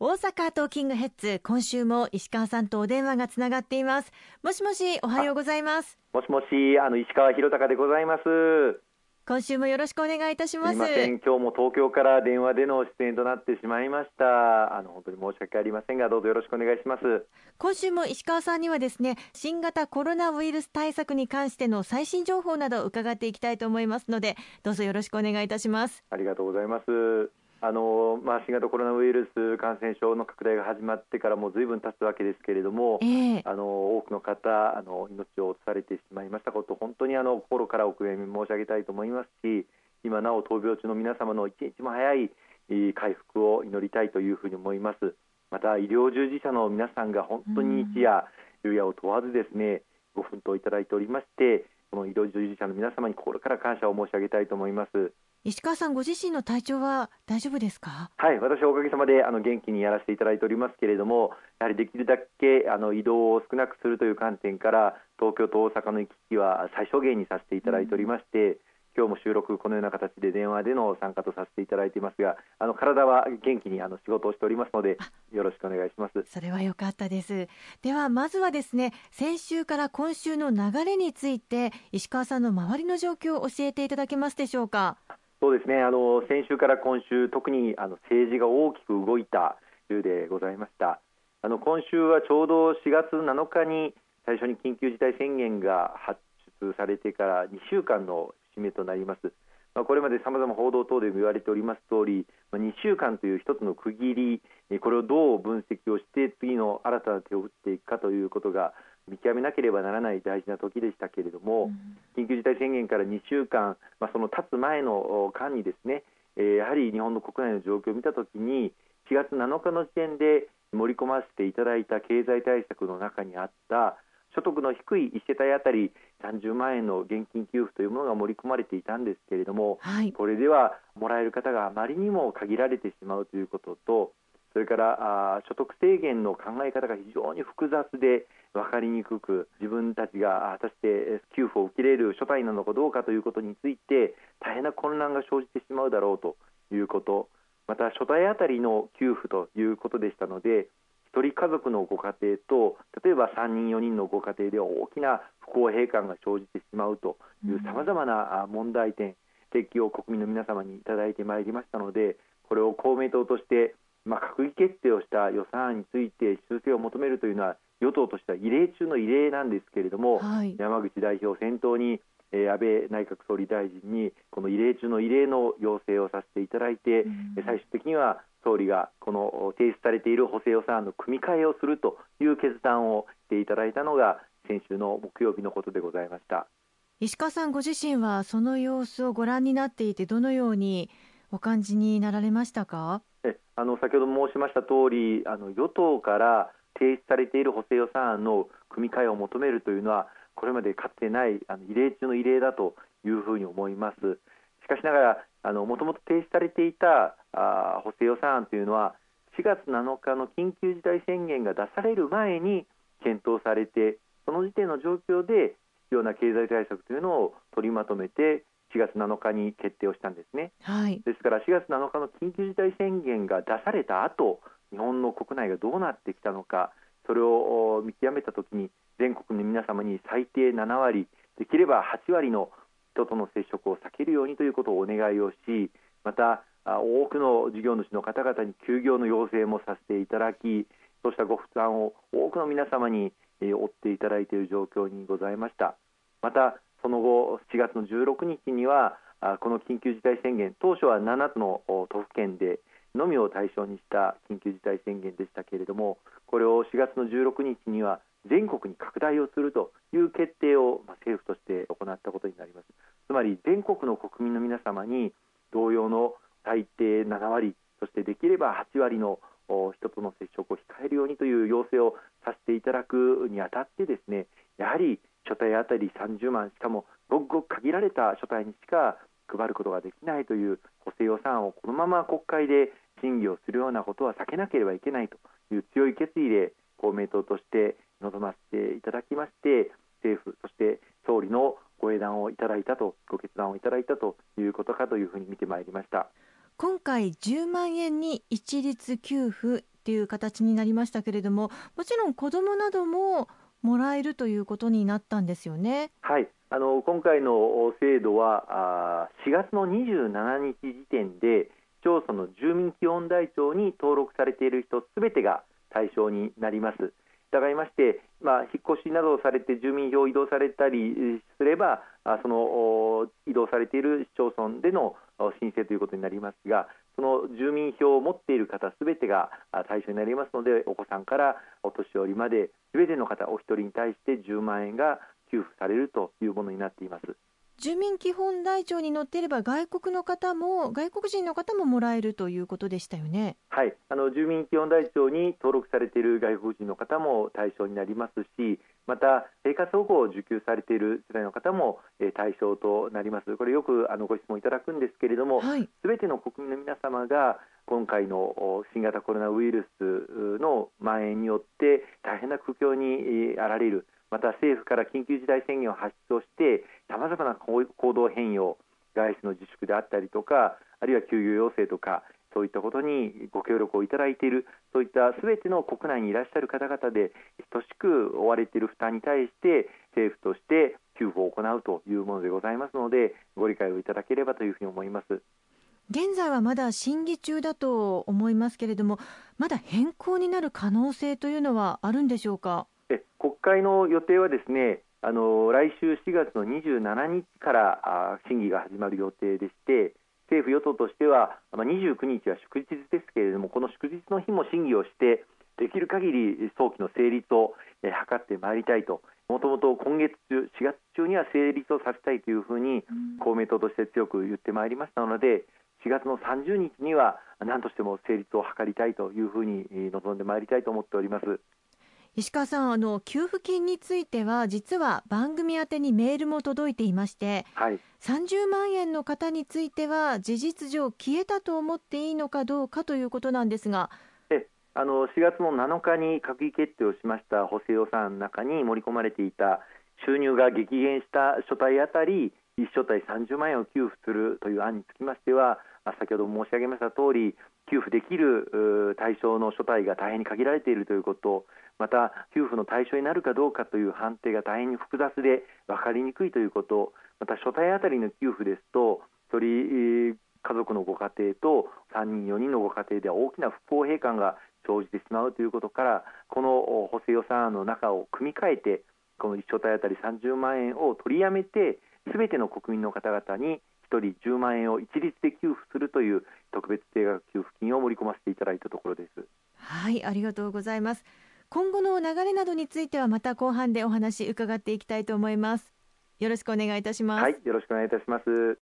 大阪トーキングヘッズ今週も石川さんとお電話がつながっています。もしもしおはようございます。もしもしあの石川博隆でございます。今週もよろしくお願いいたします。今日も東京から電話での出演となってしまいました。あの本当に申し訳ありませんがどうぞよろしくお願いします。今週も石川さんにはですね新型コロナウイルス対策に関しての最新情報などを伺っていきたいと思いますのでどうぞよろしくお願いいたします。ありがとうございますあのまあ、新型コロナウイルス感染症の拡大が始まってからもずいぶん経つわけですけれども、えー、あの多くの方あの命を落とされてしまいましたこと本当にあの心からお悔やみ申し上げたいと思いますし今なお闘病中の皆様の一日も早い回復を祈りたいというふうに思います。また医療従事者の皆さんが本当に日夜昼夜を問わずですねご奮闘いただいておりましてこの医療従事者の皆様に心から感謝を申し上げたいと思います石川さんご自身の体調は大丈夫ですか？はい私はおかげさまであの元気にやらせていただいておりますけれどもやはりできるだけあの移動を少なくするという観点から東京と大阪の行き来は最小限にさせていただいておりまして、うん今日も収録このような形で電話での参加とさせていただいていますがあの体は元気にあの仕事をしておりますのでよろしくお願いします。それは良かったです。ではまずはですね先週から今週の流れについて石川さんの周りの状況を教えていただけますでしょうか？そうですねあの先週から今週特にあの政治が大きく動いた週でございましたあの今週はちょうど4月7日に最初に緊急事態宣言が発出されてから2週間の節目となります。まあ、これまでさまざま報道等で言われております通り、まあ、2週間という一つの区切り、これをどう分析をして次の新たな手を打っていくかということが見極めなければならない大事な時でしたけれども、うん、緊急事態宣言から2週間、まあ、その経つ前の間にですね、えー、やはり日本の国内の状況を見たときに4月7日の時点で盛り込ませていただいた経済対策の中にあった所得の低い1世帯当たり30万円の現金給付というものが盛り込まれていたんですけれども、はい、これではもらえる方があまりにも限られてしまうということとそれからあ所得制限の考え方が非常に複雑で分かりにくく自分たちが果たして給付を受け入れる所帯なのかどうかということについて大変な混乱が生じてしまうだろうということまた所帯当たりの給付ということでしたので1人家族のご家庭と例えば3人4人のご家庭では大きな不公平感が生じてしまうというさまざまな問題点提起を国民の皆様にいただいてまいりましたのでこれを公明党としてまあ、閣議決定をした予算案について修正を求めるというのは与党としては異例中の異例なんですけれども、はい、山口代表を先頭に、えー、安倍内閣総理大臣にこの異例中の異例の要請をさせていただいて、うん、最終的には総理がこの提出されている補正予算案の組み替えをするという決断をしていただいたのが先週の木曜日のことでございました石川さんご自身はその様子をご覧になっていてどのようにお感じになられましたか？えあの先ほど申しました通りあの与党から提出されている補正予算案の組み替えを求めるというのはこれまでかつてないあの異例中の異例だというふうに思います。しかしながらもともと提出されていたあ補正予算案というのは4月7日の緊急事態宣言が出される前に検討されてその時点の状況で必要な経済対策というのを取りまとめて4月7日に決定をしたんですね、はい、ですから4月7日の緊急事態宣言が出された後日本の国内がどうなってきたのかそれを見極めたときに全国の皆様に最低7割できれば8割の人との接触を避けるようにということをお願いをしまた多くの事業主の方々に休業の要請もさせていただきそうしたご負担を多くの皆様に負っていただいている状況にございました。またその後7月の16日にはこの緊急事態宣言当初は7つの都府県でのみを対象にした緊急事態宣言でしたけれどもこれを4月の16日には全国に拡大をするという決定を政府として行ったことになります。まり全国の国民の皆様に同様の最低7割そしてできれば8割の人との接触を控えるようにという要請をさせていただくにあたってですねやはり所帯当たり30万しかもごくごく限られた所帯にしか配ることができないという補正予算をこのまま国会で審議をするようなことは避けなければいけないという強い決意で公明党として臨ませていただきまして政府そしてをいただいたとご決断をいただいたということかというふうに見てまいりました今回10万円に一律給付っていう形になりましたけれどももちろん子どもなどももらえるということになったんですよね。はいあの今回の制度はあ4月の27日時点で市町村の住民基本台帳に登録されている人すべてが対象になります。従いまして、ま、引っ越しなどをされて住民票を移動されたりすればその移動されている市町村での申請ということになりますがその住民票を持っている方すべてが対象になりますのでお子さんからお年寄りまですべての方お一人に対して10万円が給付されるというものになっています。住民基本台帳に載っていれば外国の方も外国人の方ももらえるということでしたよね。はい、あの住民基本台帳に登録されている外国人の方も対象になりますし、また生活保護を受給されている世代の方も、えー、対象となります。これよくあのご質問いただくんですけれども、す、はい、べ、ての国民の皆様が今回の新型コロナウイルスの蔓延によって大変な苦境にあられる。また政府から緊急事態宣言を発出をしてさまざまな行動変容外出の自粛であったりとかあるいは休業要請とかそういったことにご協力をいただいているそういったすべての国内にいらっしゃる方々で等しく追われている負担に対して政府として給付を行うというものでございますのでご理解をいただければというふうに思います。現在はまだ審議中だと思いますけれどもまだ変更になる可能性というのはあるんでしょうか？国会の予定はですねあの来週4月の27日から審議が始まる予定でして政府・与党としては、まあ、29日は祝日ですけれどもこの祝日の日も審議をしてできる限り早期の成立を、え図ってまいりたいともともと今月中4月中には成立をさせたいというふうに公明党として強く言ってまいりましたので4月の30日には何としても成立を図りたいというふうに望んでまいりたいと思っております。石川さんあの給付金については実は番組宛にメールも届いていまして、はい、30万円の方については事実上消えたと思っていいのかどうかということなんですが。えあの4月の7日に閣議決定をしました補正予算の中に盛り込まれていた収入が激減した所帯あたり1所帯30万円を給付するという案につきましては先ほど申し上げました通り給付できる対象の所帯が大変に限られているということまた給付の対象になるかどうかという判定が大変に複雑で分かりにくいということまた所帯当たりの給付ですと1人家族のご家庭と3人4人のご家庭では大きな不公平感が生じてしまうということからこの補正予算案の中を組み替えてこの1所帯当たり30万円を取りやめてすべての国民の方々に1人10万円を一律で給付するという特別定額給付金を盛り込ませていただいたところです。はいありがとうございます。今後の流れなどについてはまた後半でお話伺っていきたいと思います。よろしくお願いいたします。はいよろしくお願いいたします